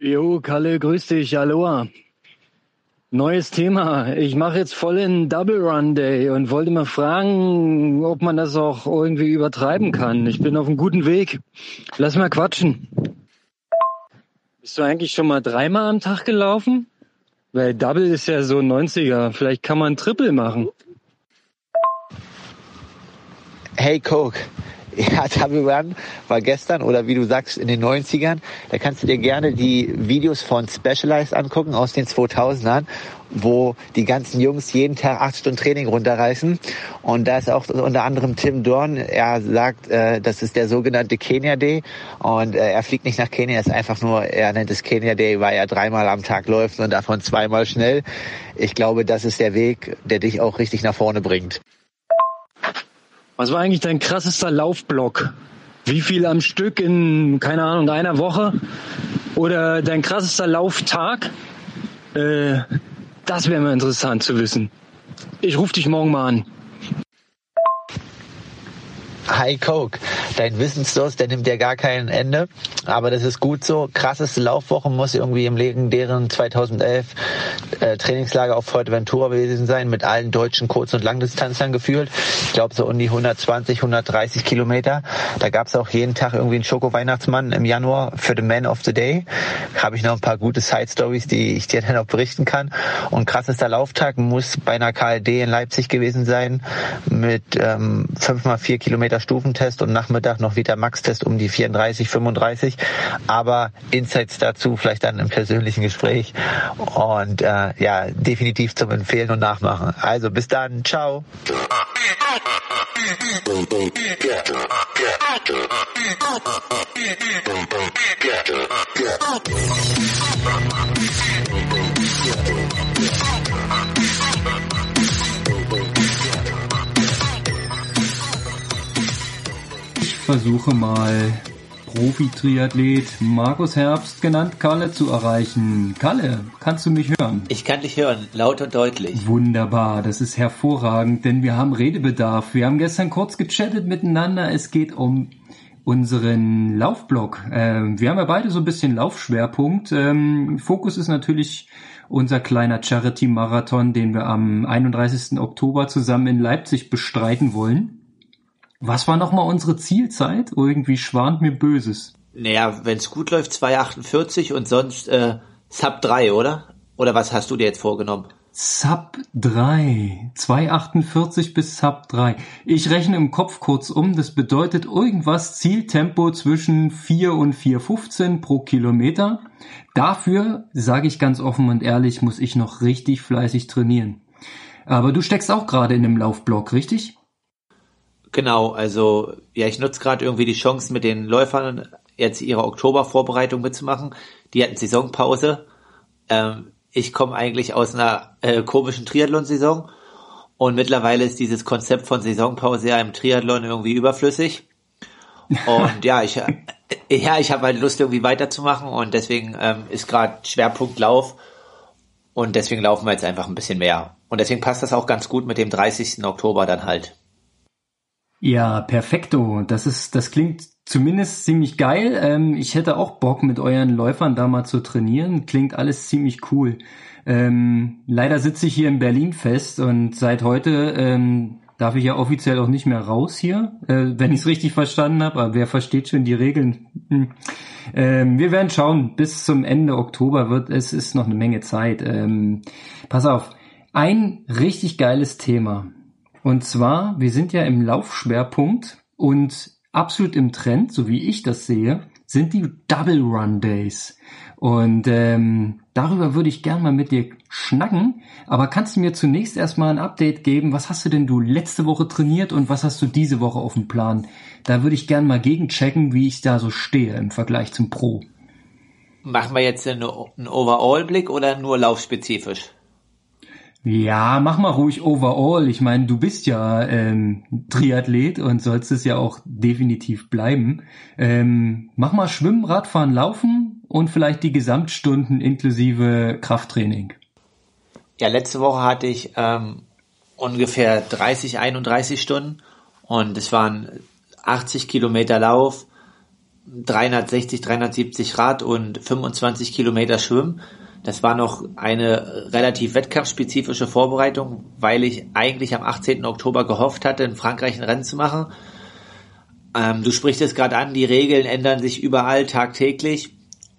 Jo, Kalle, grüß dich, Aloha. Neues Thema. Ich mache jetzt voll in Double Run Day und wollte mal fragen, ob man das auch irgendwie übertreiben kann. Ich bin auf einem guten Weg. Lass mal quatschen. Bist du eigentlich schon mal dreimal am Tag gelaufen? Weil Double ist ja so 90er. Vielleicht kann man Triple machen. Hey Coke, ja, Double Run war gestern oder wie du sagst in den 90ern. Da kannst du dir gerne die Videos von Specialized angucken aus den 2000ern, wo die ganzen Jungs jeden Tag acht Stunden Training runterreißen. Und da ist auch unter anderem Tim Dorn. Er sagt, äh, das ist der sogenannte Kenya Day. Und äh, er fliegt nicht nach Kenia, ist einfach nur, er nennt es Kenya Day, weil er dreimal am Tag läuft und davon zweimal schnell. Ich glaube, das ist der Weg, der dich auch richtig nach vorne bringt. Was war eigentlich dein krassester Laufblock? Wie viel am Stück in, keine Ahnung, einer Woche? Oder dein krassester Lauftag? Äh, das wäre mal interessant zu wissen. Ich rufe dich morgen mal an. Hi Coke, dein Wissensdurst, der nimmt ja gar kein Ende, aber das ist gut so. Krasseste Laufwoche muss irgendwie im legendären 2011 äh, Trainingslager auf Fuerteventura gewesen sein, mit allen deutschen Kurz- und Langdistanzlern gefühlt. Ich glaube so um die 120, 130 Kilometer. Da gab es auch jeden Tag irgendwie einen Schoko-Weihnachtsmann im Januar für the Man of the Day. Habe ich noch ein paar gute Side-Stories, die ich dir dann noch berichten kann. Und krassester Lauftag muss bei einer KLD in Leipzig gewesen sein, mit ähm, 5 mal 4 Kilometer Stufentest und Nachmittag noch wieder Max-Test um die 34, 35. Aber Insights dazu vielleicht dann im persönlichen Gespräch. Und äh, ja, definitiv zum Empfehlen und Nachmachen. Also bis dann. Ciao. versuche mal Profi-Triathlet Markus Herbst, genannt Kalle, zu erreichen. Kalle, kannst du mich hören? Ich kann dich hören, laut und deutlich. Wunderbar, das ist hervorragend, denn wir haben Redebedarf. Wir haben gestern kurz gechattet miteinander. Es geht um unseren Laufblock. Ähm, wir haben ja beide so ein bisschen Laufschwerpunkt. Ähm, Fokus ist natürlich unser kleiner Charity-Marathon, den wir am 31. Oktober zusammen in Leipzig bestreiten wollen. Was war nochmal unsere Zielzeit? Irgendwie schwant mir Böses. Naja, wenn's gut läuft, 2,48 und sonst äh, Sub 3, oder? Oder was hast du dir jetzt vorgenommen? Sub 3. 2,48 bis Sub 3. Ich rechne im Kopf kurz um. Das bedeutet irgendwas Zieltempo zwischen 4 und 4,15 pro Kilometer. Dafür, sage ich ganz offen und ehrlich, muss ich noch richtig fleißig trainieren. Aber du steckst auch gerade in einem Laufblock, richtig? Genau, also ja, ich nutze gerade irgendwie die Chance mit den Läufern jetzt ihre Oktobervorbereitung mitzumachen. Die hatten Saisonpause. Ähm, ich komme eigentlich aus einer äh, komischen Triathlon-Saison und mittlerweile ist dieses Konzept von Saisonpause ja im Triathlon irgendwie überflüssig. Und ja, ich ja, ich habe halt Lust irgendwie weiterzumachen und deswegen ähm, ist gerade Schwerpunkt Lauf und deswegen laufen wir jetzt einfach ein bisschen mehr. Und deswegen passt das auch ganz gut mit dem 30. Oktober dann halt. Ja, perfekto. Das ist, das klingt zumindest ziemlich geil. Ähm, ich hätte auch Bock, mit euren Läufern da mal zu trainieren. Klingt alles ziemlich cool. Ähm, leider sitze ich hier in Berlin fest und seit heute ähm, darf ich ja offiziell auch nicht mehr raus hier, äh, wenn ich es richtig verstanden habe. Aber wer versteht schon die Regeln? Hm. Ähm, wir werden schauen. Bis zum Ende Oktober wird es ist noch eine Menge Zeit. Ähm, pass auf. Ein richtig geiles Thema. Und zwar, wir sind ja im Laufschwerpunkt und absolut im Trend, so wie ich das sehe, sind die Double Run Days. Und ähm, darüber würde ich gern mal mit dir schnacken. Aber kannst du mir zunächst erstmal ein Update geben? Was hast du denn du letzte Woche trainiert und was hast du diese Woche auf dem Plan? Da würde ich gern mal gegenchecken, wie ich da so stehe im Vergleich zum Pro. Machen wir jetzt einen Overall-Blick oder nur laufspezifisch? Ja, mach mal ruhig overall. Ich meine, du bist ja ähm, Triathlet und sollst es ja auch definitiv bleiben. Ähm, mach mal Schwimmen, Radfahren, Laufen und vielleicht die Gesamtstunden inklusive Krafttraining. Ja, letzte Woche hatte ich ähm, ungefähr 30, 31 Stunden und es waren 80 Kilometer Lauf, 360, 370 Rad und 25 Kilometer Schwimmen. Das war noch eine relativ wettkampfspezifische Vorbereitung, weil ich eigentlich am 18. Oktober gehofft hatte, in Frankreich ein Rennen zu machen. Ähm, du sprichst es gerade an, die Regeln ändern sich überall tagtäglich.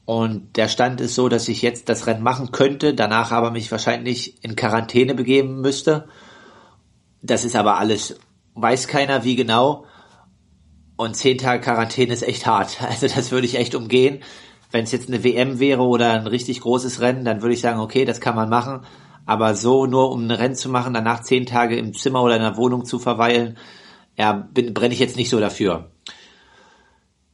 Und der Stand ist so, dass ich jetzt das Rennen machen könnte, danach aber mich wahrscheinlich in Quarantäne begeben müsste. Das ist aber alles, weiß keiner wie genau. Und zehn Tage Quarantäne ist echt hart. Also das würde ich echt umgehen. Wenn es jetzt eine WM wäre oder ein richtig großes Rennen, dann würde ich sagen, okay, das kann man machen. Aber so nur um ein Rennen zu machen, danach zehn Tage im Zimmer oder in der Wohnung zu verweilen, ja, bin, brenne ich jetzt nicht so dafür.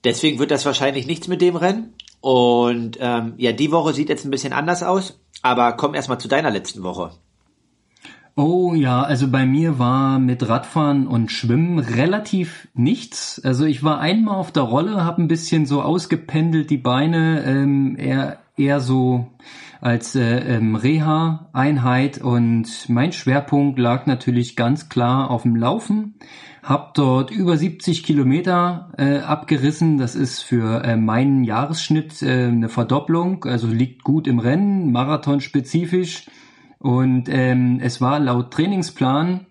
Deswegen wird das wahrscheinlich nichts mit dem Rennen. Und ähm, ja, die Woche sieht jetzt ein bisschen anders aus. Aber komm erstmal zu deiner letzten Woche. Oh ja, also bei mir war mit Radfahren und Schwimmen relativ nichts. Also ich war einmal auf der Rolle, habe ein bisschen so ausgependelt die Beine, ähm, eher eher so als äh, ähm, Reha-Einheit und mein Schwerpunkt lag natürlich ganz klar auf dem Laufen. Hab dort über 70 Kilometer äh, abgerissen. Das ist für äh, meinen Jahresschnitt äh, eine Verdopplung, also liegt gut im Rennen, Marathon spezifisch. Und ähm, es war laut Trainingsplan,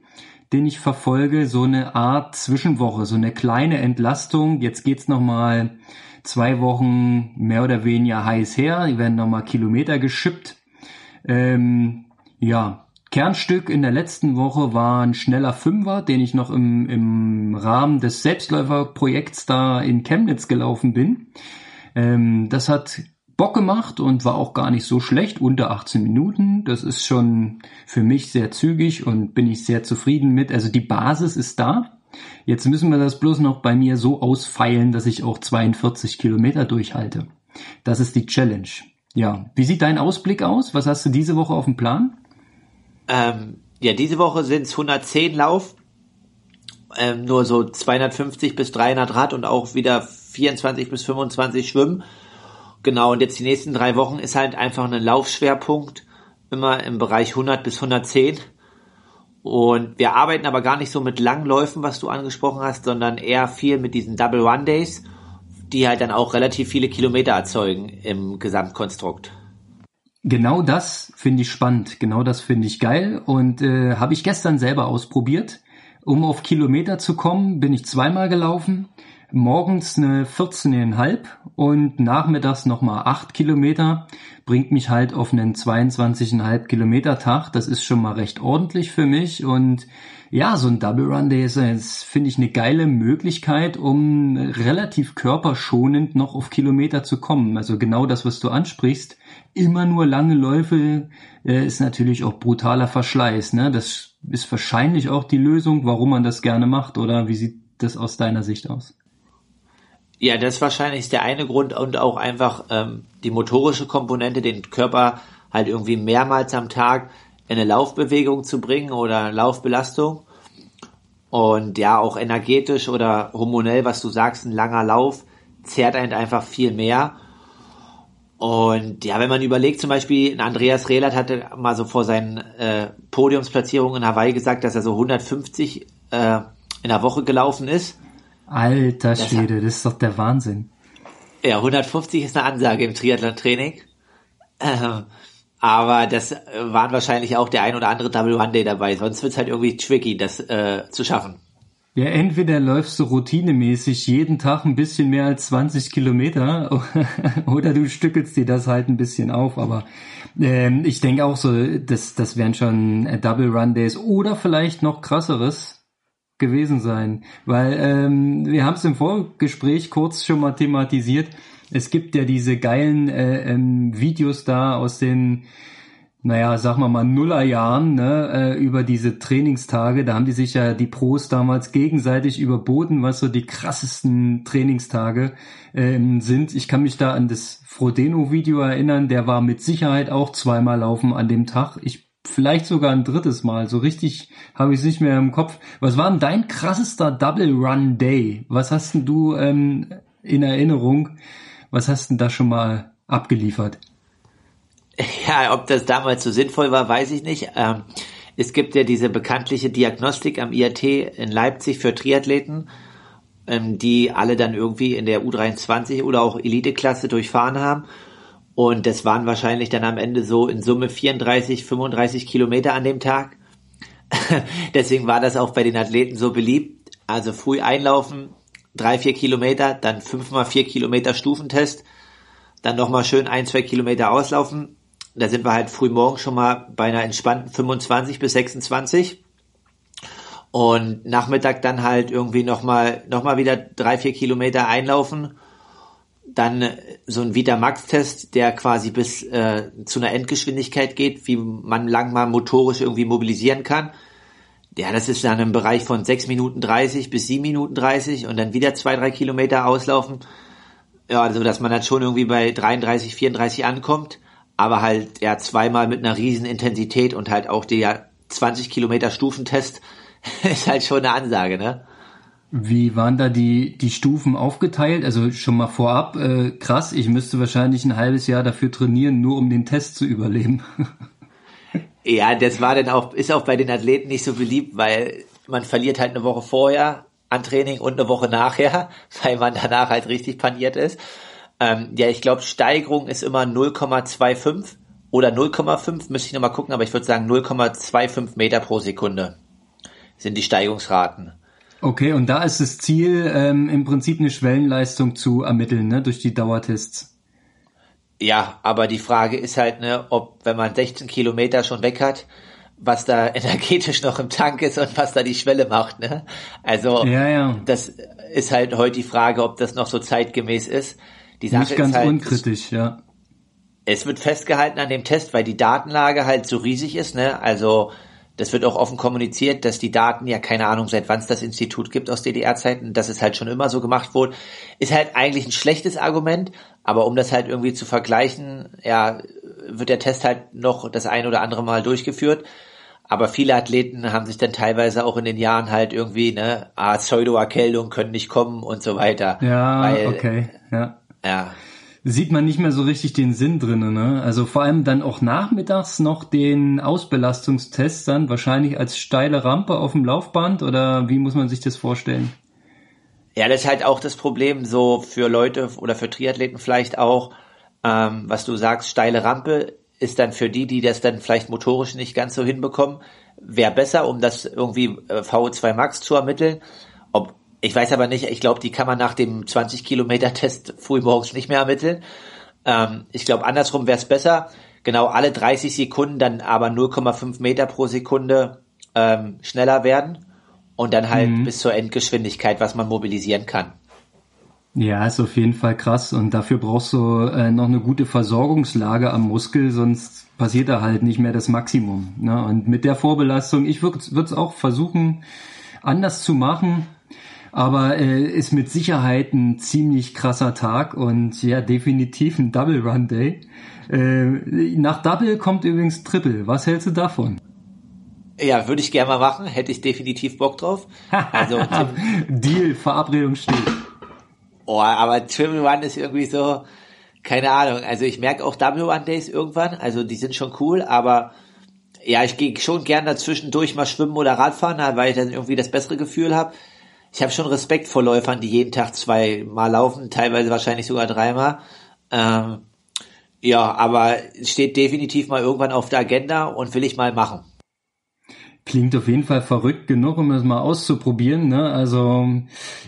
den ich verfolge, so eine Art Zwischenwoche, so eine kleine Entlastung. Jetzt geht's noch mal zwei Wochen mehr oder weniger heiß her. Die werden noch mal Kilometer geschippt. Ähm, ja, Kernstück in der letzten Woche war ein schneller Fünfer, den ich noch im, im Rahmen des Selbstläuferprojekts da in Chemnitz gelaufen bin. Ähm, das hat Bock gemacht und war auch gar nicht so schlecht, unter 18 Minuten. Das ist schon für mich sehr zügig und bin ich sehr zufrieden mit. Also die Basis ist da. Jetzt müssen wir das bloß noch bei mir so ausfeilen, dass ich auch 42 Kilometer durchhalte. Das ist die Challenge. Ja, wie sieht dein Ausblick aus? Was hast du diese Woche auf dem Plan? Ähm, ja, diese Woche sind es 110 Lauf, ähm, nur so 250 bis 300 Rad und auch wieder 24 bis 25 Schwimmen. Genau, und jetzt die nächsten drei Wochen ist halt einfach ein Laufschwerpunkt, immer im Bereich 100 bis 110. Und wir arbeiten aber gar nicht so mit Langläufen, was du angesprochen hast, sondern eher viel mit diesen Double One Days, die halt dann auch relativ viele Kilometer erzeugen im Gesamtkonstrukt. Genau das finde ich spannend, genau das finde ich geil und äh, habe ich gestern selber ausprobiert. Um auf Kilometer zu kommen, bin ich zweimal gelaufen morgens eine 14,5 und nachmittags nochmal 8 Kilometer, bringt mich halt auf einen 22,5 Kilometer Tag. Das ist schon mal recht ordentlich für mich und ja, so ein Double Run Day ist, ist finde ich, eine geile Möglichkeit, um relativ körperschonend noch auf Kilometer zu kommen. Also genau das, was du ansprichst. Immer nur lange Läufe äh, ist natürlich auch brutaler Verschleiß. Ne? Das ist wahrscheinlich auch die Lösung, warum man das gerne macht. Oder wie sieht das aus deiner Sicht aus? Ja, das ist wahrscheinlich der eine Grund und auch einfach ähm, die motorische Komponente, den Körper halt irgendwie mehrmals am Tag in eine Laufbewegung zu bringen oder Laufbelastung. Und ja, auch energetisch oder hormonell, was du sagst, ein langer Lauf zehrt einen einfach viel mehr. Und ja, wenn man überlegt, zum Beispiel, Andreas Rehlert hatte mal so vor seinen äh, Podiumsplatzierungen in Hawaii gesagt, dass er so 150 äh, in der Woche gelaufen ist. Alter Schwede, das ist doch der Wahnsinn. Ja, 150 ist eine Ansage im Triathlon-Training. Ähm, aber das waren wahrscheinlich auch der ein oder andere Double One Day dabei. Sonst wird's halt irgendwie tricky, das äh, zu schaffen. Ja, entweder läufst du routinemäßig jeden Tag ein bisschen mehr als 20 Kilometer oder du stückelst dir das halt ein bisschen auf. Aber ähm, ich denke auch so, das, das wären schon Double Run Days oder vielleicht noch krasseres gewesen sein, weil ähm, wir haben es im Vorgespräch kurz schon mal thematisiert. Es gibt ja diese geilen äh, ähm, Videos da aus den naja, sag mal mal Nullerjahren, ne, äh, über diese Trainingstage. Da haben die sich ja die Pros damals gegenseitig überboten, was so die krassesten Trainingstage ähm, sind. Ich kann mich da an das Frodeno-Video erinnern, der war mit Sicherheit auch zweimal laufen an dem Tag. Ich vielleicht sogar ein drittes Mal. So richtig habe ich es nicht mehr im Kopf. Was war denn dein krassester Double Run Day? Was hast denn du ähm, in Erinnerung? Was hast denn da schon mal abgeliefert? Ja, ob das damals so sinnvoll war, weiß ich nicht. Ähm, es gibt ja diese bekanntliche Diagnostik am IAT in Leipzig für Triathleten. ähm, die alle dann irgendwie in der U23 oder auch Eliteklasse durchfahren haben. Und das waren wahrscheinlich dann am Ende so in Summe 34, 35 Kilometer an dem Tag. Deswegen war das auch bei den Athleten so beliebt. Also früh einlaufen, drei, vier Kilometer, dann fünf mal vier Kilometer Stufentest, dann nochmal schön ein, zwei Kilometer auslaufen. Da sind wir halt früh morgen schon mal bei einer entspannten 25 bis 26. Und Nachmittag dann halt irgendwie nochmal noch mal wieder drei, vier Kilometer einlaufen. Dann so ein Vita Max-Test, der quasi bis äh, zu einer Endgeschwindigkeit geht, wie man lang mal motorisch irgendwie mobilisieren kann. Ja, das ist dann im Bereich von 6 Minuten 30 bis 7 Minuten 30 und dann wieder zwei, drei Kilometer auslaufen. Ja, also dass man dann schon irgendwie bei 33, 34 ankommt, aber halt ja zweimal mit einer riesen Intensität und halt auch der 20 Kilometer Stufentest ist halt schon eine Ansage, ne? Wie waren da die, die Stufen aufgeteilt? Also schon mal vorab, äh, krass, ich müsste wahrscheinlich ein halbes Jahr dafür trainieren, nur um den Test zu überleben. ja, das war dann auch, ist auch bei den Athleten nicht so beliebt, weil man verliert halt eine Woche vorher an Training und eine Woche nachher, weil man danach halt richtig paniert ist. Ähm, ja, ich glaube, Steigerung ist immer 0,25 oder 0,5, müsste ich nochmal gucken, aber ich würde sagen 0,25 Meter pro Sekunde sind die Steigungsraten. Okay, und da ist das Ziel, ähm, im Prinzip eine Schwellenleistung zu ermitteln, ne, durch die Dauertests. Ja, aber die Frage ist halt, ne, ob, wenn man 16 Kilometer schon weg hat, was da energetisch noch im Tank ist und was da die Schwelle macht, ne? Also, ja, ja. das ist halt heute die Frage, ob das noch so zeitgemäß ist. Die Sache Nicht ganz ist halt, unkritisch, ja. Es wird festgehalten an dem Test, weil die Datenlage halt so riesig ist, ne? Also, das wird auch offen kommuniziert, dass die Daten ja keine Ahnung, seit wann es das Institut gibt aus DDR-Zeiten, dass es halt schon immer so gemacht wurde, ist halt eigentlich ein schlechtes Argument, aber um das halt irgendwie zu vergleichen, ja, wird der Test halt noch das ein oder andere Mal durchgeführt. Aber viele Athleten haben sich dann teilweise auch in den Jahren halt irgendwie, ne, ah, Pseudo-Erkältung können nicht kommen und so weiter. Ja, Weil, okay, ja. Ja sieht man nicht mehr so richtig den Sinn drinnen. Ne? Also vor allem dann auch nachmittags noch den Ausbelastungstest dann wahrscheinlich als steile Rampe auf dem Laufband oder wie muss man sich das vorstellen? Ja, das ist halt auch das Problem so für Leute oder für Triathleten vielleicht auch, ähm, was du sagst, steile Rampe ist dann für die, die das dann vielleicht motorisch nicht ganz so hinbekommen, wäre besser, um das irgendwie äh, VO2 Max zu ermitteln. Ob ich weiß aber nicht, ich glaube, die kann man nach dem 20 Kilometer Test früh morgens nicht mehr ermitteln. Ähm, ich glaube, andersrum wäre es besser. Genau alle 30 Sekunden dann aber 0,5 Meter pro Sekunde ähm, schneller werden und dann halt mhm. bis zur Endgeschwindigkeit, was man mobilisieren kann. Ja, ist auf jeden Fall krass und dafür brauchst du äh, noch eine gute Versorgungslage am Muskel, sonst passiert da halt nicht mehr das Maximum. Ne? Und mit der Vorbelastung, ich würde es auch versuchen, anders zu machen. Aber äh, ist mit Sicherheit ein ziemlich krasser Tag und ja, definitiv ein Double Run Day. Äh, nach Double kommt übrigens Triple. Was hältst du davon? Ja, würde ich gerne mal machen. Hätte ich definitiv Bock drauf. Also Deal, Verabredung steht. Oh, aber Triple Run ist irgendwie so, keine Ahnung. Also ich merke auch Double Run Days irgendwann. Also die sind schon cool, aber ja, ich gehe schon gern dazwischendurch mal schwimmen oder Radfahren, weil ich dann irgendwie das bessere Gefühl habe ich habe schon Respekt vor Läufern, die jeden Tag zweimal laufen, teilweise wahrscheinlich sogar dreimal. Ähm, ja, aber steht definitiv mal irgendwann auf der Agenda und will ich mal machen. Klingt auf jeden Fall verrückt genug, um es mal auszuprobieren. Ne? Also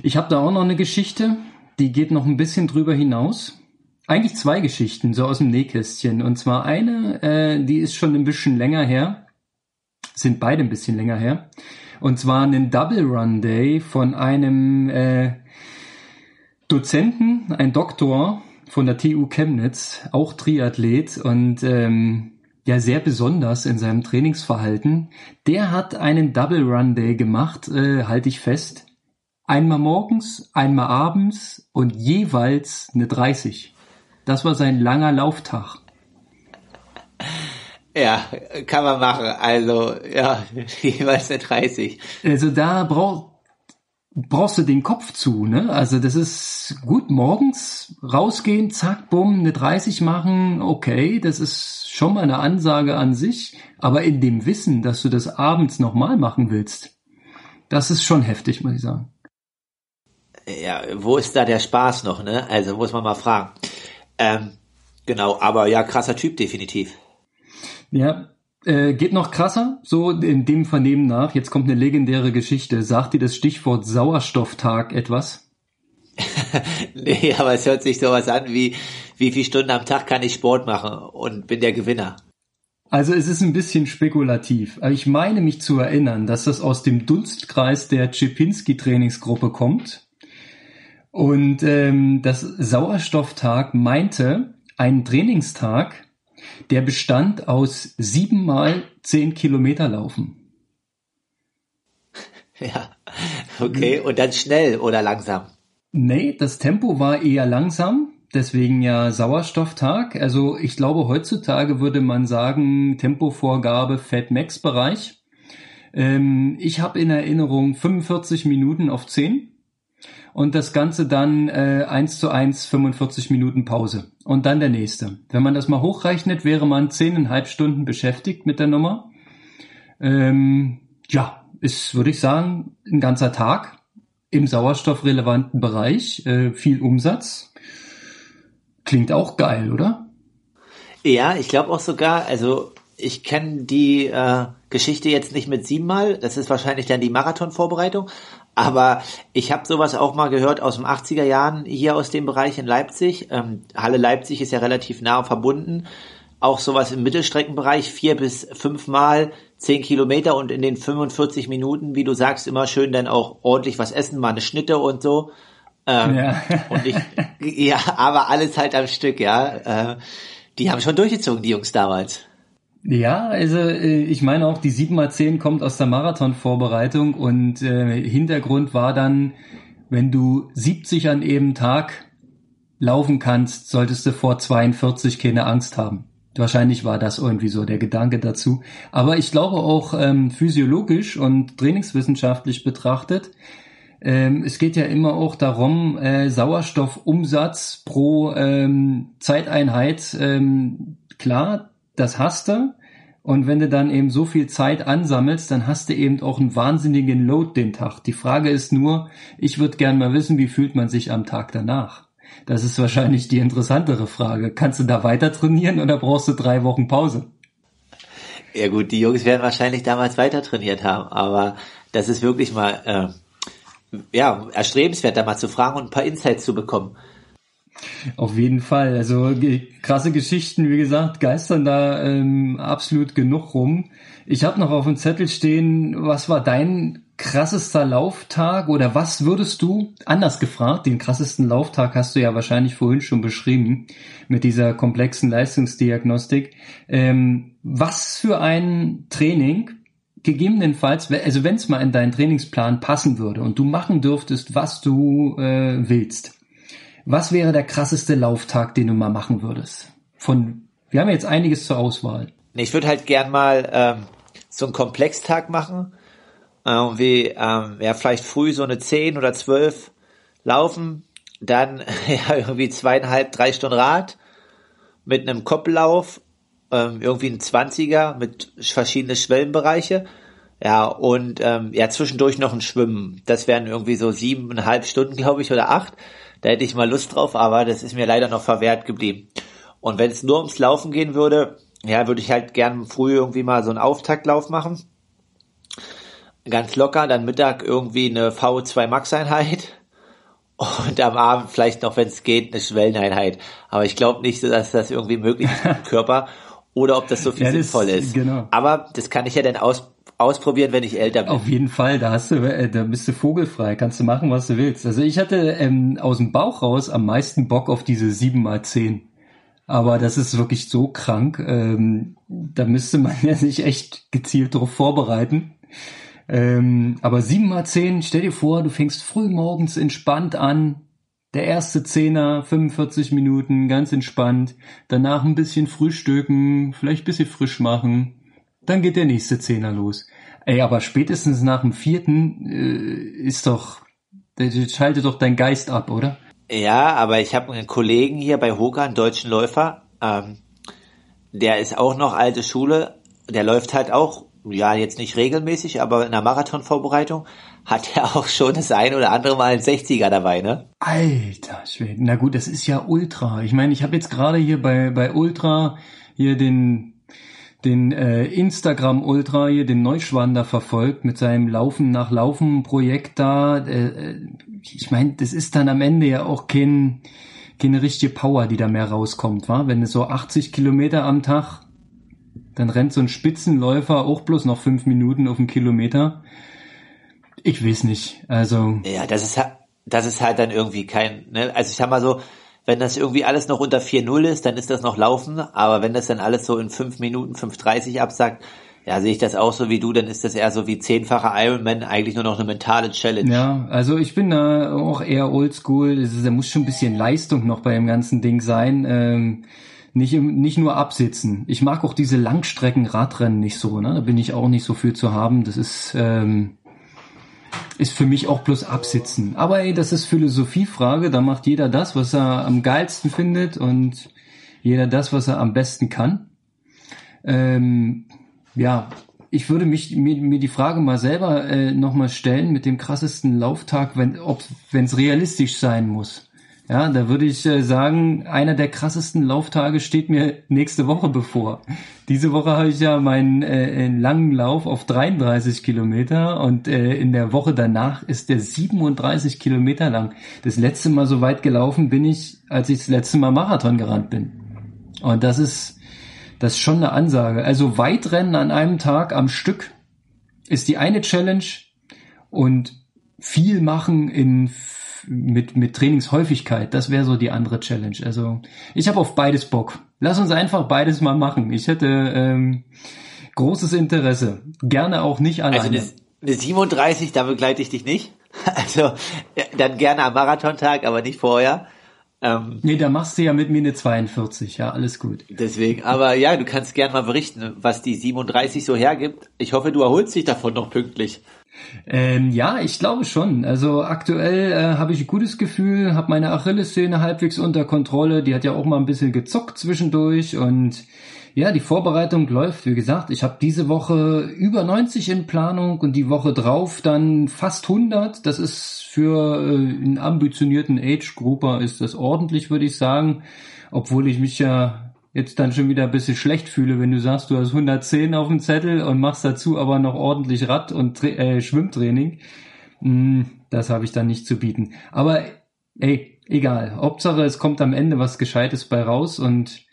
ich habe da auch noch eine Geschichte, die geht noch ein bisschen drüber hinaus. Eigentlich zwei Geschichten, so aus dem Nähkästchen. Und zwar eine, äh, die ist schon ein bisschen länger her. Sind beide ein bisschen länger her. Und zwar einen Double Run Day von einem äh, Dozenten, ein Doktor von der TU Chemnitz, auch Triathlet und ähm, ja sehr besonders in seinem Trainingsverhalten. Der hat einen Double Run Day gemacht, äh, halte ich fest. Einmal morgens, einmal abends und jeweils eine 30. Das war sein langer Lauftag. Ja, kann man machen. Also, ja, jeweils eine 30. Also da brauch, brauchst du den Kopf zu, ne? Also das ist gut, morgens rausgehen, zack, bumm, eine 30 machen, okay, das ist schon mal eine Ansage an sich, aber in dem Wissen, dass du das abends nochmal machen willst, das ist schon heftig, muss ich sagen. Ja, wo ist da der Spaß noch, ne? Also muss man mal fragen. Ähm, genau, aber ja, krasser Typ definitiv. Ja, äh, geht noch krasser, so in dem Vernehmen nach. Jetzt kommt eine legendäre Geschichte. Sagt dir das Stichwort Sauerstofftag etwas? nee, aber es hört sich sowas an wie, wie viele Stunden am Tag kann ich Sport machen und bin der Gewinner. Also es ist ein bisschen spekulativ. Aber ich meine mich zu erinnern, dass das aus dem Dunstkreis der Czepinski-Trainingsgruppe kommt. Und ähm, das Sauerstofftag meinte einen Trainingstag, der bestand aus siebenmal zehn Kilometer laufen. Ja, okay. Und dann schnell oder langsam? Nee, das Tempo war eher langsam. Deswegen ja Sauerstofftag. Also ich glaube, heutzutage würde man sagen, Tempovorgabe Fat Max Bereich. Ähm, ich habe in Erinnerung 45 Minuten auf 10 und das Ganze dann äh, 1 zu 1 45 Minuten Pause und dann der nächste. Wenn man das mal hochrechnet, wäre man zehneinhalb Stunden beschäftigt mit der Nummer. Ähm, ja, ist, würde ich sagen, ein ganzer Tag im sauerstoffrelevanten Bereich, äh, viel Umsatz. Klingt auch geil, oder? Ja, ich glaube auch sogar, also ich kenne die äh, Geschichte jetzt nicht mit siebenmal, das ist wahrscheinlich dann die Marathonvorbereitung, aber ich habe sowas auch mal gehört aus den 80er Jahren hier aus dem Bereich in Leipzig. Ähm, Halle Leipzig ist ja relativ nah verbunden. Auch sowas im Mittelstreckenbereich, vier bis fünfmal zehn Kilometer und in den 45 Minuten, wie du sagst, immer schön dann auch ordentlich was essen, mal eine Schnitte und so. Ähm, ja. und ich, ja, aber alles halt am Stück, ja. Äh, die haben schon durchgezogen, die Jungs damals. Ja, also äh, ich meine auch, die 7x10 kommt aus der Marathonvorbereitung und äh, Hintergrund war dann, wenn du 70 an eben Tag laufen kannst, solltest du vor 42 keine Angst haben. Wahrscheinlich war das irgendwie so der Gedanke dazu. Aber ich glaube auch ähm, physiologisch und trainingswissenschaftlich betrachtet, ähm, es geht ja immer auch darum, äh, Sauerstoffumsatz pro ähm, Zeiteinheit. Ähm, klar, das hast du. Und wenn du dann eben so viel Zeit ansammelst, dann hast du eben auch einen wahnsinnigen Load den Tag. Die Frage ist nur, ich würde gern mal wissen, wie fühlt man sich am Tag danach? Das ist wahrscheinlich die interessantere Frage. Kannst du da weiter trainieren oder brauchst du drei Wochen Pause? Ja gut, die Jungs werden wahrscheinlich damals weiter trainiert haben, aber das ist wirklich mal äh, ja erstrebenswert, da mal zu fragen und ein paar Insights zu bekommen. Auf jeden Fall. Also krasse Geschichten, wie gesagt, geistern da ähm, absolut genug rum. Ich habe noch auf dem Zettel stehen, was war dein krassester Lauftag oder was würdest du, anders gefragt, den krassesten Lauftag hast du ja wahrscheinlich vorhin schon beschrieben mit dieser komplexen Leistungsdiagnostik. Ähm, was für ein Training gegebenenfalls, also wenn es mal in deinen Trainingsplan passen würde und du machen dürftest, was du äh, willst, was wäre der krasseste Lauftag, den du mal machen würdest? Von, wir haben jetzt einiges zur Auswahl. Ich würde halt gern mal ähm, so einen Komplextag machen. Irgendwie, ähm, ja, vielleicht früh so eine 10 oder 12 laufen, dann ja, irgendwie zweieinhalb, drei Stunden Rad mit einem Koppellauf, ähm, irgendwie ein 20er mit verschiedene Schwellenbereiche. Ja, und ähm, ja, zwischendurch noch ein Schwimmen. Das wären irgendwie so siebeneinhalb Stunden, glaube ich, oder acht. Da hätte ich mal Lust drauf, aber das ist mir leider noch verwehrt geblieben. Und wenn es nur ums Laufen gehen würde, ja, würde ich halt gern früh irgendwie mal so einen Auftaktlauf machen. Ganz locker, dann Mittag irgendwie eine V2 Max Einheit und am Abend vielleicht noch, wenn es geht, eine Schwelleneinheit. Aber ich glaube nicht, dass das irgendwie möglich ist im Körper oder ob das so viel ja, sinnvoll ist. Genau. Aber das kann ich ja dann aus, ausprobieren, wenn ich älter bin. Auf jeden Fall, da hast du, äh, da bist du vogelfrei, kannst du machen, was du willst. Also ich hatte ähm, aus dem Bauch raus am meisten Bock auf diese 7x10. Aber das ist wirklich so krank. Ähm, da müsste man ja sich echt gezielt darauf vorbereiten. Ähm, aber 7x10, stell dir vor, du fängst früh morgens entspannt an. Der erste Zehner, 45 Minuten, ganz entspannt. Danach ein bisschen frühstücken, vielleicht ein bisschen frisch machen dann geht der nächste Zehner los. Ey, aber spätestens nach dem vierten äh, ist doch, schaltet doch dein Geist ab, oder? Ja, aber ich habe einen Kollegen hier bei Hoka, einen deutschen Läufer, ähm, der ist auch noch alte Schule, der läuft halt auch ja, jetzt nicht regelmäßig, aber in der Marathonvorbereitung hat er auch schon das ein oder andere Mal ein 60er dabei, ne? Alter Schwede. Na gut, das ist ja Ultra. Ich meine, ich habe jetzt gerade hier bei, bei Ultra hier den den äh, Instagram Ultra hier, den Neuschwander verfolgt mit seinem Laufen nach Laufen Projekt da. Äh, äh ich meine, das ist dann am Ende ja auch kein, keine richtige Power, die da mehr rauskommt, wa? Wenn es so 80 Kilometer am Tag dann rennt so ein Spitzenläufer auch bloß noch fünf Minuten auf einen Kilometer. Ich weiß nicht. Also. Ja, das ist das ist halt dann irgendwie kein, ne? Also ich sag mal so, wenn das irgendwie alles noch unter 4-0 ist, dann ist das noch laufen. Aber wenn das dann alles so in fünf Minuten, 5.30 absagt, ja, sehe ich das auch so wie du, dann ist das eher so wie zehnfacher Ironman eigentlich nur noch eine mentale Challenge. Ja, also ich bin da auch eher oldschool. Da muss schon ein bisschen Leistung noch bei dem ganzen Ding sein. Ähm, nicht, nicht nur absitzen. Ich mag auch diese Langstrecken-Radrennen nicht so, ne? Da bin ich auch nicht so viel zu haben. Das ist, ähm, ist für mich auch bloß absitzen. Aber ey, das ist Philosophiefrage. Da macht jeder das, was er am geilsten findet und jeder das, was er am besten kann. Ähm, ja, ich würde mich mir, mir die Frage mal selber äh, nochmal stellen mit dem krassesten Lauftag, wenn es realistisch sein muss. Ja, da würde ich äh, sagen, einer der krassesten Lauftage steht mir nächste Woche bevor. Diese Woche habe ich ja meinen äh, langen Lauf auf 33 Kilometer und äh, in der Woche danach ist der 37 Kilometer lang. Das letzte Mal so weit gelaufen bin ich, als ich das letzte Mal Marathon gerannt bin. Und das ist, das ist schon eine Ansage. Also Weitrennen an einem Tag am Stück ist die eine Challenge und viel machen in mit, mit Trainingshäufigkeit, das wäre so die andere Challenge. Also ich habe auf beides Bock. Lass uns einfach beides mal machen. Ich hätte ähm, großes Interesse. Gerne auch nicht alleine. Also eine, eine 37, da begleite ich dich nicht. Also dann gerne am Marathontag, aber nicht vorher. Ähm, nee, da machst du ja mit mir eine 42, ja, alles gut. Deswegen, aber ja, du kannst gerne mal berichten, was die 37 so hergibt. Ich hoffe, du erholst dich davon noch pünktlich. Ähm, ja, ich glaube schon. Also aktuell äh, habe ich ein gutes Gefühl, habe meine Achillessehne halbwegs unter Kontrolle. Die hat ja auch mal ein bisschen gezockt zwischendurch und ja, die Vorbereitung läuft. Wie gesagt, ich habe diese Woche über 90 in Planung und die Woche drauf dann fast 100. Das ist für äh, einen ambitionierten Age-Grupper ist das ordentlich, würde ich sagen. Obwohl ich mich ja jetzt dann schon wieder ein bisschen schlecht fühle, wenn du sagst, du hast 110 auf dem Zettel und machst dazu aber noch ordentlich Rad- und äh, Schwimmtraining. Mm, das habe ich dann nicht zu bieten. Aber ey, egal. Hauptsache, es kommt am Ende was Gescheites bei raus und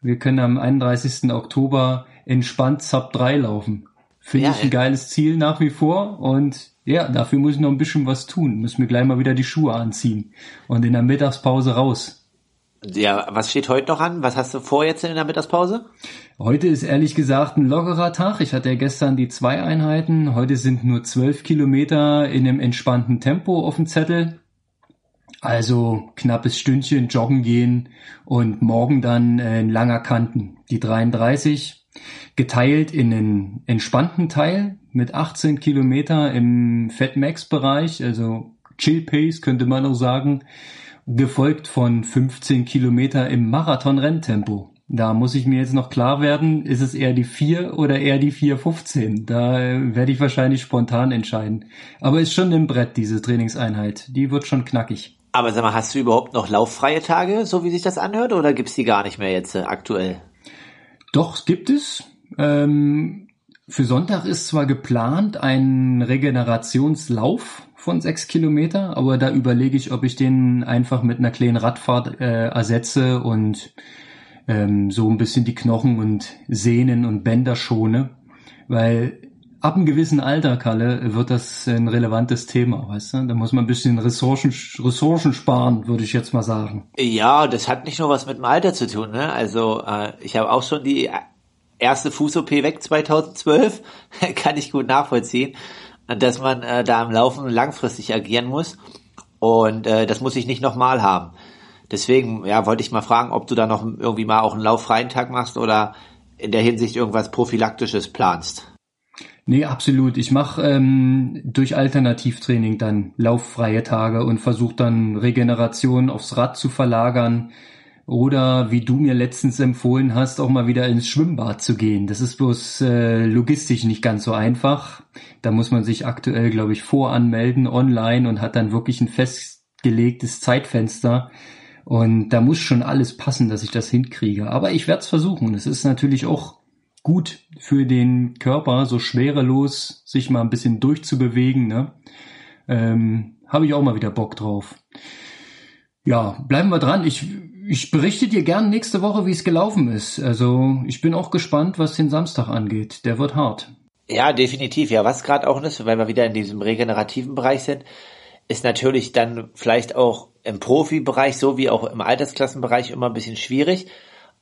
wir können am 31. Oktober entspannt Sub 3 laufen. Finde ja, ich ein geiles Ziel nach wie vor und ja, dafür muss ich noch ein bisschen was tun. Müssen wir gleich mal wieder die Schuhe anziehen und in der Mittagspause raus. Ja, was steht heute noch an? Was hast du vor jetzt in der Mittagspause? Heute ist ehrlich gesagt ein lockerer Tag. Ich hatte ja gestern die zwei Einheiten. Heute sind nur zwölf Kilometer in einem entspannten Tempo auf dem Zettel. Also knappes Stündchen joggen gehen und morgen dann äh, ein langer Kanten. Die 33 geteilt in einen entspannten Teil mit 18 Kilometer im Fat Max Bereich, also Chill Pace könnte man auch sagen gefolgt von 15 Kilometer im Marathon-Renntempo. Da muss ich mir jetzt noch klar werden, ist es eher die 4 oder eher die 4,15? Da äh, werde ich wahrscheinlich spontan entscheiden. Aber ist schon ein Brett, diese Trainingseinheit. Die wird schon knackig. Aber sag mal, hast du überhaupt noch lauffreie Tage, so wie sich das anhört, oder gibt's die gar nicht mehr jetzt äh, aktuell? Doch, gibt es. Ähm, für Sonntag ist zwar geplant ein Regenerationslauf von sechs Kilometer, aber da überlege ich, ob ich den einfach mit einer kleinen Radfahrt äh, ersetze und ähm, so ein bisschen die Knochen und Sehnen und Bänder schone, weil ab einem gewissen Alter, Kalle, wird das ein relevantes Thema, weißt du? Da muss man ein bisschen Ressourcen, Ressourcen sparen, würde ich jetzt mal sagen. Ja, das hat nicht nur was mit dem Alter zu tun, ne? Also äh, ich habe auch schon die erste Fuß-OP weg 2012, kann ich gut nachvollziehen dass man äh, da am Laufen langfristig agieren muss. Und äh, das muss ich nicht nochmal haben. Deswegen, ja, wollte ich mal fragen, ob du da noch irgendwie mal auch einen lauffreien Tag machst oder in der Hinsicht irgendwas Prophylaktisches planst. Nee, absolut. Ich mache ähm, durch Alternativtraining dann lauffreie Tage und versuche dann Regeneration aufs Rad zu verlagern, Oder wie du mir letztens empfohlen hast, auch mal wieder ins Schwimmbad zu gehen. Das ist bloß äh, logistisch nicht ganz so einfach. Da muss man sich aktuell, glaube ich, voranmelden online und hat dann wirklich ein festgelegtes Zeitfenster. Und da muss schon alles passen, dass ich das hinkriege. Aber ich werde es versuchen. Es ist natürlich auch gut für den Körper, so schwerelos sich mal ein bisschen durchzubewegen. Ne? Ähm, Habe ich auch mal wieder Bock drauf. Ja, bleiben wir dran. Ich ich berichte dir gern nächste Woche, wie es gelaufen ist. Also ich bin auch gespannt, was den Samstag angeht. Der wird hart. Ja, definitiv. Ja, was gerade auch ist, weil wir wieder in diesem regenerativen Bereich sind, ist natürlich dann vielleicht auch im Profibereich so wie auch im Altersklassenbereich immer ein bisschen schwierig.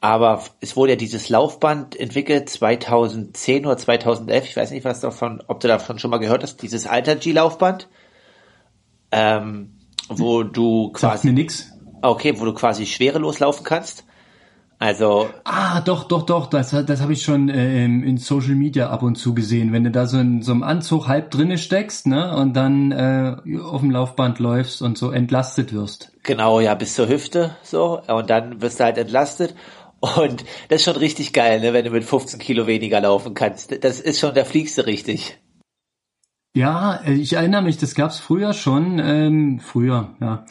Aber es wurde ja dieses Laufband entwickelt 2010 oder 2011. Ich weiß nicht, was davon, ob du davon schon mal gehört hast. Dieses Alter G-Laufband, ähm, wo du quasi. Sagt mir nix. Okay, wo du quasi schwerelos laufen kannst. Also. Ah, doch, doch, doch, das, das habe ich schon äh, in Social Media ab und zu gesehen. Wenn du da so in so einem Anzug halb drinne steckst, ne, und dann äh, auf dem Laufband läufst und so entlastet wirst. Genau, ja, bis zur Hüfte so. Und dann wirst du halt entlastet. Und das ist schon richtig geil, ne, wenn du mit 15 Kilo weniger laufen kannst. Das ist schon, da fliegst du richtig. Ja, äh, ich erinnere mich, das gab's früher schon, ähm, früher, ja.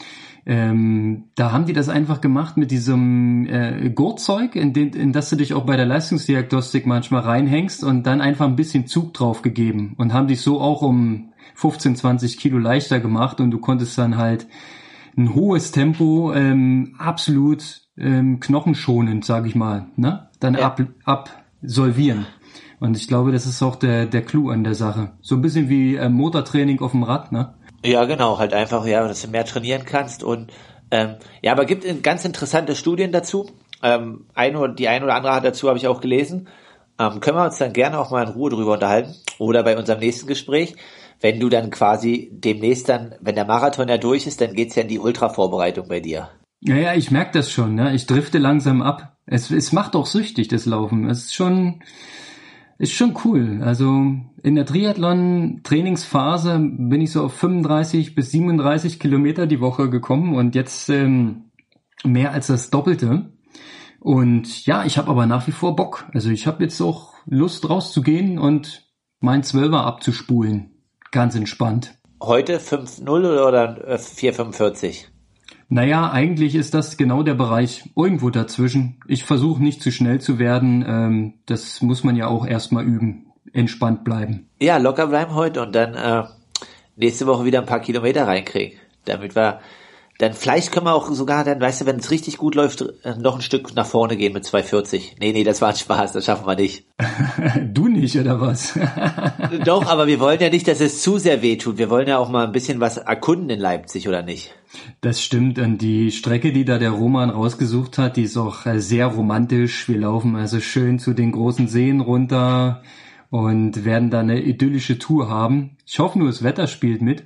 Ähm, da haben die das einfach gemacht mit diesem äh, Gurtzeug, in, den, in das du dich auch bei der Leistungsdiagnostik manchmal reinhängst und dann einfach ein bisschen Zug drauf gegeben und haben dich so auch um 15, 20 Kilo leichter gemacht und du konntest dann halt ein hohes Tempo ähm, absolut ähm, knochenschonend, sag ich mal, ne? Dann ja. ab, absolvieren. Und ich glaube, das ist auch der, der Clou an der Sache. So ein bisschen wie äh, Motortraining auf dem Rad, ne? Ja, genau, halt einfach, ja, dass du mehr trainieren kannst und ähm, ja, aber gibt ganz interessante Studien dazu. Ähm, ein oder, die ein oder andere dazu habe ich auch gelesen. Ähm, können wir uns dann gerne auch mal in Ruhe drüber unterhalten oder bei unserem nächsten Gespräch, wenn du dann quasi demnächst dann, wenn der Marathon ja durch ist, dann geht's ja in die Ultra-Vorbereitung bei dir. Ja, ja, ich merke das schon, ne? Ich drifte langsam ab. Es, es macht auch süchtig, das Laufen. Es ist schon, ist schon cool. Also in der Triathlon-Trainingsphase bin ich so auf 35 bis 37 Kilometer die Woche gekommen und jetzt ähm, mehr als das Doppelte. Und ja, ich habe aber nach wie vor Bock. Also ich habe jetzt auch Lust rauszugehen und mein Zwölfer abzuspulen. Ganz entspannt. Heute 5-0 oder 4,45? Naja, eigentlich ist das genau der Bereich irgendwo dazwischen. Ich versuche nicht zu schnell zu werden. Ähm, das muss man ja auch erstmal üben. Entspannt bleiben. Ja, locker bleiben heute und dann äh, nächste Woche wieder ein paar Kilometer reinkriegen, damit wir dann vielleicht können wir auch sogar dann, weißt du, wenn es richtig gut läuft, äh, noch ein Stück nach vorne gehen mit 240. Nee, nee, das war ein Spaß, das schaffen wir nicht. du nicht, oder was? Doch, aber wir wollen ja nicht, dass es zu sehr weh tut. Wir wollen ja auch mal ein bisschen was erkunden in Leipzig, oder nicht? Das stimmt. Und die Strecke, die da der Roman rausgesucht hat, die ist auch äh, sehr romantisch. Wir laufen also schön zu den großen Seen runter und werden da eine idyllische Tour haben. Ich hoffe nur, das Wetter spielt mit.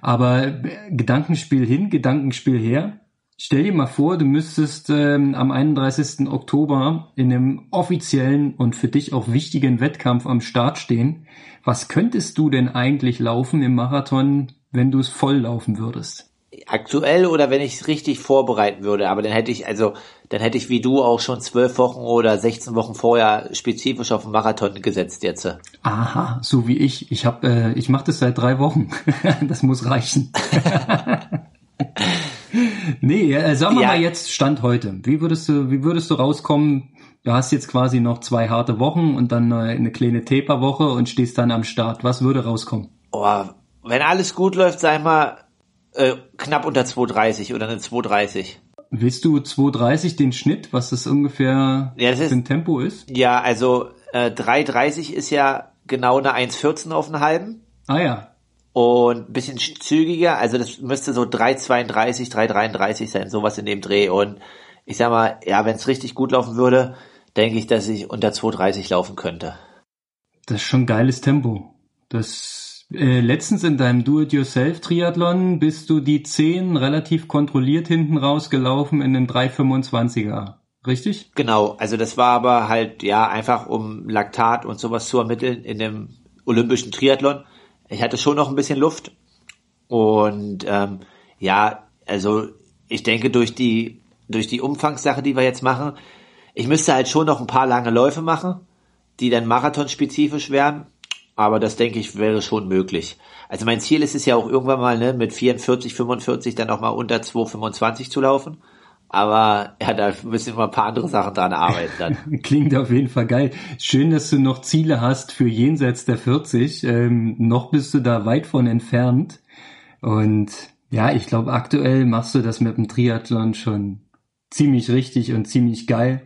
Aber Gedankenspiel hin, Gedankenspiel her. Stell dir mal vor, du müsstest ähm, am 31. Oktober in einem offiziellen und für dich auch wichtigen Wettkampf am Start stehen. Was könntest du denn eigentlich laufen im Marathon, wenn du es voll laufen würdest? Aktuell oder wenn ich es richtig vorbereiten würde. Aber dann hätte ich, also, dann hätte ich wie du auch schon zwölf Wochen oder 16 Wochen vorher spezifisch auf den Marathon gesetzt jetzt. Aha, so wie ich. Ich habe, äh, ich mache das seit drei Wochen. das muss reichen. nee, äh, sagen wir ja. mal jetzt Stand heute. Wie würdest du, wie würdest du rauskommen? Du hast jetzt quasi noch zwei harte Wochen und dann eine kleine Taper-Woche und stehst dann am Start. Was würde rauskommen? Oh, wenn alles gut läuft, sag mal, äh, knapp unter 2,30 oder eine 2,30. Willst du 2,30 den Schnitt, was das ungefähr ja, das ist, ein Tempo ist? Ja, also äh, 3,30 ist ja genau eine 1,14 auf den halben. Ah ja. Und ein bisschen zügiger, also das müsste so 3,32, 3,33 sein, sowas in dem Dreh. Und ich sag mal, ja, wenn es richtig gut laufen würde, denke ich, dass ich unter 2,30 laufen könnte. Das ist schon geiles Tempo. Das äh, letztens in deinem Do-it-yourself-Triathlon bist du die 10 relativ kontrolliert hinten rausgelaufen in den 325er. Richtig? Genau, also das war aber halt, ja, einfach um Laktat und sowas zu ermitteln in dem olympischen Triathlon. Ich hatte schon noch ein bisschen Luft. Und ähm, ja, also ich denke, durch die durch die Umfangssache, die wir jetzt machen. Ich müsste halt schon noch ein paar lange Läufe machen, die dann marathonspezifisch wären. Aber das denke ich wäre schon möglich. Also mein Ziel ist es ja auch irgendwann mal ne, mit 44, 45 dann auch mal unter 2,25 zu laufen. Aber ja, da müssen wir ein paar andere Sachen dran arbeiten dann. Klingt auf jeden Fall geil. Schön, dass du noch Ziele hast für jenseits der 40. Ähm, noch bist du da weit von entfernt. Und ja, ich glaube, aktuell machst du das mit dem Triathlon schon ziemlich richtig und ziemlich geil.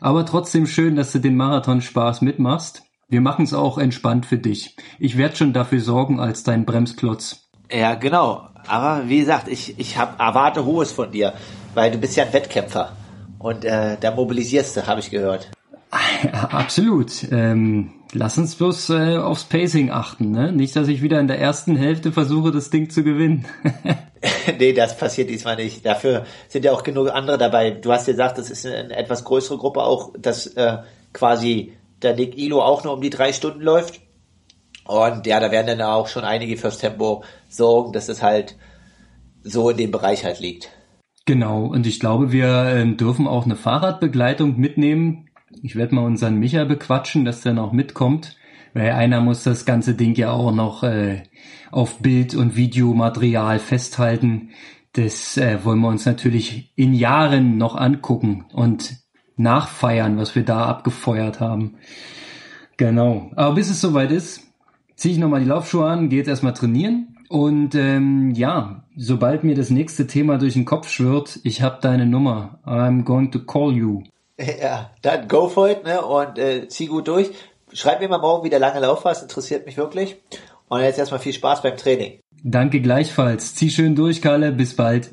Aber trotzdem schön, dass du den Marathon-Spaß mitmachst. Wir machen es auch entspannt für dich. Ich werde schon dafür sorgen als dein Bremsklotz. Ja, genau. Aber wie gesagt, ich, ich hab, erwarte Hohes von dir, weil du bist ja ein Wettkämpfer. Und äh, da mobilisierst du, habe ich gehört. Absolut. Ähm, lass uns bloß äh, aufs Pacing achten. Ne? Nicht, dass ich wieder in der ersten Hälfte versuche, das Ding zu gewinnen. nee, das passiert diesmal nicht. Dafür sind ja auch genug andere dabei. Du hast ja gesagt, das ist eine etwas größere Gruppe auch, dass äh, quasi der Nick Ilo auch nur um die drei Stunden läuft. Und ja, da werden dann auch schon einige fürs Tempo sorgen, dass es halt so in dem Bereich halt liegt. Genau, und ich glaube, wir äh, dürfen auch eine Fahrradbegleitung mitnehmen. Ich werde mal unseren Micha bequatschen, dass der noch mitkommt, weil einer muss das ganze Ding ja auch noch äh, auf Bild- und Videomaterial festhalten. Das äh, wollen wir uns natürlich in Jahren noch angucken und nachfeiern, was wir da abgefeuert haben. Genau. Aber bis es soweit ist, ziehe ich nochmal die Laufschuhe an, gehe jetzt erstmal trainieren. Und ähm, ja, sobald mir das nächste Thema durch den Kopf schwirrt, ich habe deine Nummer. I'm going to call you. Ja, dann go for it, ne? Und äh, zieh gut durch. Schreib mir mal morgen, wie der lange Lauf war, das interessiert mich wirklich. Und jetzt erstmal viel Spaß beim Training. Danke gleichfalls. Zieh schön durch, Kalle. Bis bald.